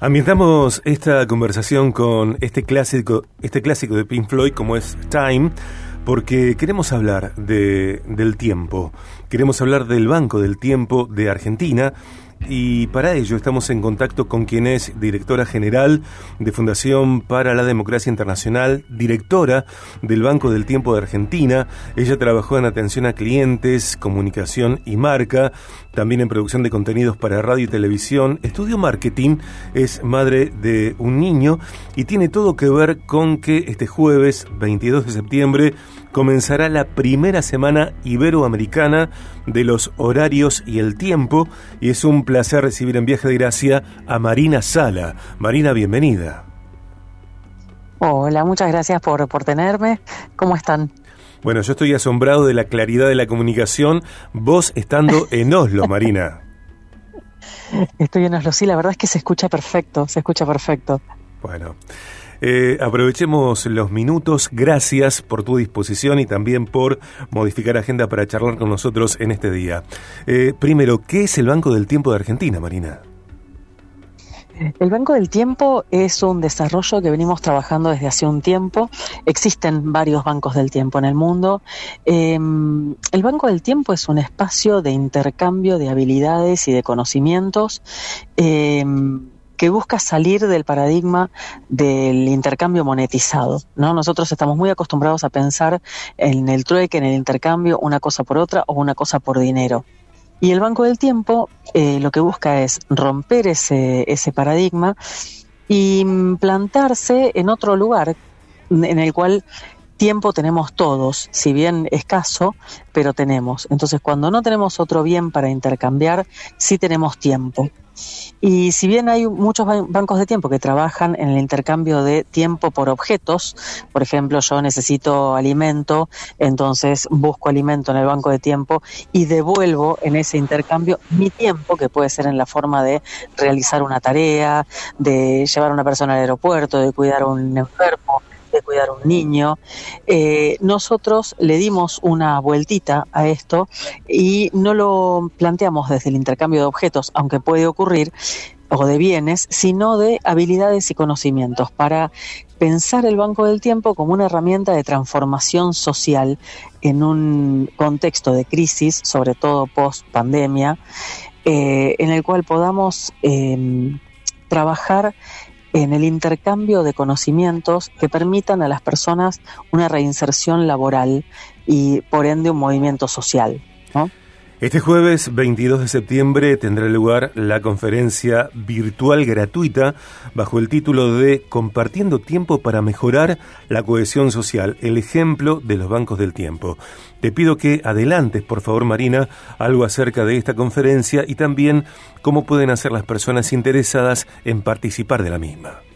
Ambientamos esta conversación con este clásico, este clásico de Pink Floyd como es Time, porque queremos hablar de, del tiempo, queremos hablar del Banco del Tiempo de Argentina y para ello estamos en contacto con quien es directora general de Fundación para la Democracia Internacional, directora del Banco del Tiempo de Argentina. Ella trabajó en atención a clientes, comunicación y marca, también en producción de contenidos para radio y televisión. Estudió marketing, es madre de un niño y tiene todo que ver con que este jueves 22 de septiembre comenzará la primera semana iberoamericana de los horarios y el tiempo y es un placer recibir en Viaje de Gracia a Marina Sala. Marina, bienvenida. Hola, muchas gracias por, por tenerme. ¿Cómo están? Bueno, yo estoy asombrado de la claridad de la comunicación, vos estando en Oslo, Marina. Estoy en Oslo, sí, la verdad es que se escucha perfecto, se escucha perfecto. Bueno, eh, aprovechemos los minutos. Gracias por tu disposición y también por modificar agenda para charlar con nosotros en este día. Eh, primero, ¿qué es el Banco del Tiempo de Argentina, Marina? El Banco del Tiempo es un desarrollo que venimos trabajando desde hace un tiempo. Existen varios bancos del tiempo en el mundo. Em, el Banco del Tiempo es un espacio de intercambio de habilidades y de conocimientos. Em, que busca salir del paradigma del intercambio monetizado. ¿no? Nosotros estamos muy acostumbrados a pensar en el trueque, en el intercambio, una cosa por otra o una cosa por dinero. Y el Banco del Tiempo eh, lo que busca es romper ese, ese paradigma y plantarse en otro lugar en el cual tiempo tenemos todos, si bien escaso, pero tenemos. Entonces, cuando no tenemos otro bien para intercambiar, sí tenemos tiempo. Y si bien hay muchos bancos de tiempo que trabajan en el intercambio de tiempo por objetos, por ejemplo, yo necesito alimento, entonces busco alimento en el banco de tiempo y devuelvo en ese intercambio mi tiempo, que puede ser en la forma de realizar una tarea, de llevar a una persona al aeropuerto, de cuidar a un enfermo, cuidar un niño. Eh, nosotros le dimos una vueltita a esto y no lo planteamos desde el intercambio de objetos, aunque puede ocurrir, o de bienes, sino de habilidades y conocimientos para pensar el Banco del Tiempo como una herramienta de transformación social en un contexto de crisis, sobre todo post pandemia, eh, en el cual podamos eh, trabajar en el intercambio de conocimientos que permitan a las personas una reinserción laboral y por ende un movimiento social. Este jueves 22 de septiembre tendrá lugar la conferencia virtual gratuita bajo el título de Compartiendo tiempo para mejorar la cohesión social, el ejemplo de los bancos del tiempo. Te pido que adelantes, por favor, Marina, algo acerca de esta conferencia y también cómo pueden hacer las personas interesadas en participar de la misma.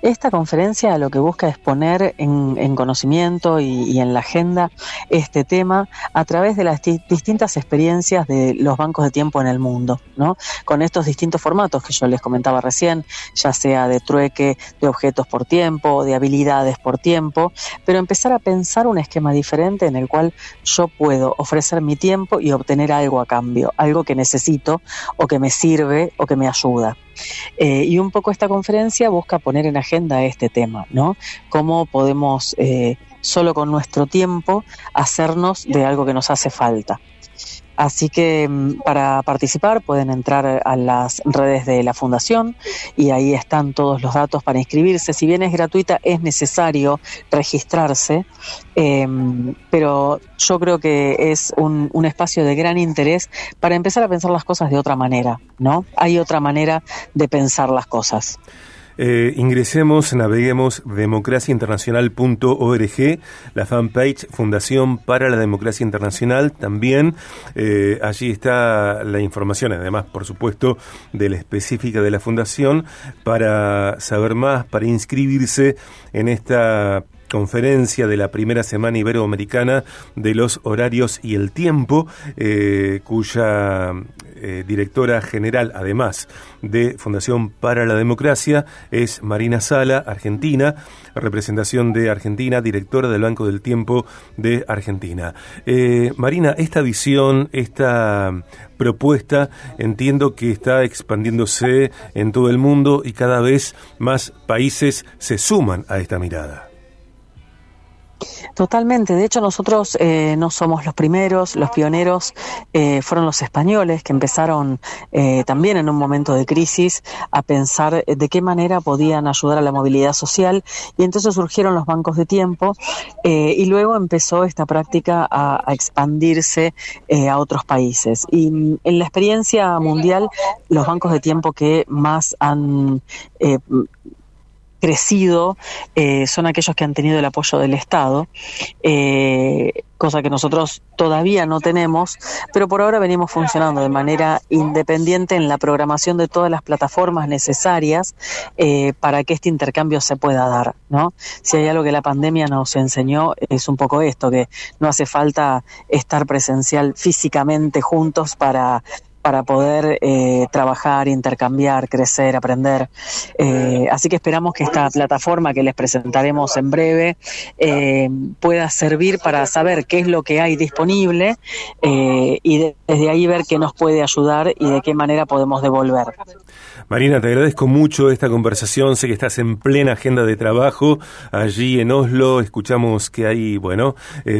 Esta conferencia lo que busca es poner en, conocimiento y, en la agenda este tema a través de las distintas experiencias de los bancos de tiempo en el mundo, ¿no? Con estos distintos formatos que yo les comentaba recién, ya sea de trueque, de objetos por tiempo, de habilidades por tiempo, pero empezar a pensar un esquema diferente en el cual yo puedo ofrecer mi tiempo y obtener algo a cambio, algo que necesito o que me sirve o que me ayuda. Eh, y un poco esta conferencia busca poner en agenda este tema, ¿no? Cómo podemos eh, solo con nuestro tiempo hacernos de algo que nos hace falta. Así que mm, para participar pueden entrar a las redes de la Fundación y ahí están todos los datos para inscribirse. Si bien es gratuita, es necesario registrarse, em, pero yo creo que es un, un espacio de gran interés para empezar a pensar las cosas de otra manera, ¿no? Hay otra manera de pensar las cosas. Eh, ingresemos, naveguemos democraciainternacional.org, la fanpage Fundación para la Democracia Internacional también. Eh, allí está la información, además, por supuesto, de la específica de la Fundación, para saber más, para inscribirse en esta conferencia de la primera semana iberoamericana de los horarios y el tiempo, eh, cuya eh, directora general, además de Fundación para la Democracia, es Marina Sala, argentina, representación de Argentina, directora del Banco del Tiempo de Argentina. Eh, Marina, esta visión, esta propuesta, entiendo que está expandiéndose en todo el mundo y cada vez más países se suman a esta mirada. Totalmente. De hecho, nosotros eh, no somos los primeros, los pioneros eh, fueron los españoles que empezaron eh, también en un momento de crisis a pensar de qué manera podían ayudar a la movilidad social y entonces surgieron los bancos de tiempo y luego empezó esta práctica a, a expandirse a otros países. Y mm, en la experiencia mundial, los bancos de tiempo que más han crecido eh, son aquellos que han tenido el apoyo del Estado, eh, cosa que nosotros todavía no tenemos, pero por ahora venimos funcionando de manera independiente en la programación de todas las plataformas necesarias eh, para que este intercambio se pueda dar. ¿no? Si hay algo que la pandemia nos enseñó es un poco esto, que no hace falta estar presencial físicamente juntos para para poder eh, trabajar, intercambiar, crecer, aprender. Eh, así que esperamos que esta plataforma que les presentaremos en breve eh, pueda servir para saber qué es lo que hay disponible y desde ahí ver qué nos puede ayudar y de qué manera podemos devolver. Marina, te agradezco mucho esta conversación. Sé que estás en plena agenda de trabajo allí en Oslo. Escuchamos que hay, bueno,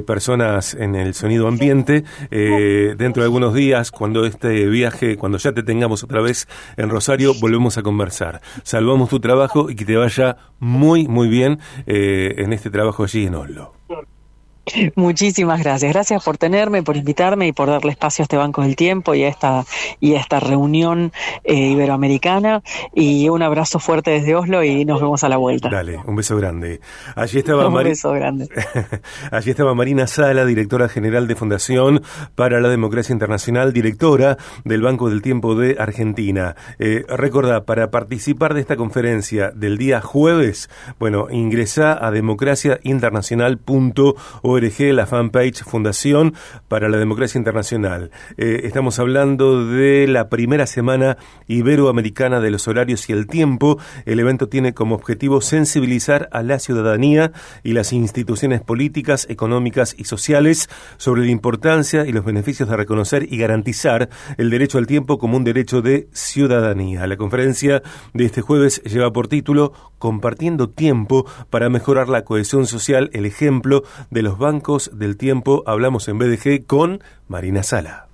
personas en el sonido ambiente. dentro de algunos días, cuando este viaje, cuando ya te tengamos otra vez en Rosario, volvemos a conversar. Salvamos tu trabajo y que te vaya muy, muy bien eh, en este trabajo allí en Oslo. Muchísimas gracias. Gracias por tenerme, por invitarme y por darle espacio a este Banco del Tiempo y a esta, y a esta reunión eh, iberoamericana. Y un abrazo fuerte desde Oslo y nos vemos a la vuelta. Dale, un beso grande. Allí estaba, un beso grande. Allí estaba Marina Sala, directora general de Fundación para la Democracia Internacional, directora del Banco del Tiempo de Argentina. Eh, recordá, para participar de esta conferencia del día jueves, bueno, ingresa a democraciainternacional.org la fanpage Fundación para la Democracia Internacional. Eh, estamos hablando de la primera semana iberoamericana de los horarios y el tiempo. El evento tiene como objetivo sensibilizar a la ciudadanía y las instituciones políticas, económicas y sociales sobre la importancia y los beneficios de reconocer y garantizar el derecho al tiempo como un derecho de ciudadanía. La conferencia de este jueves lleva por título Compartiendo tiempo para mejorar la cohesión social, el ejemplo de los bancos del tiempo. Hablamos en BDG con Marina Sala.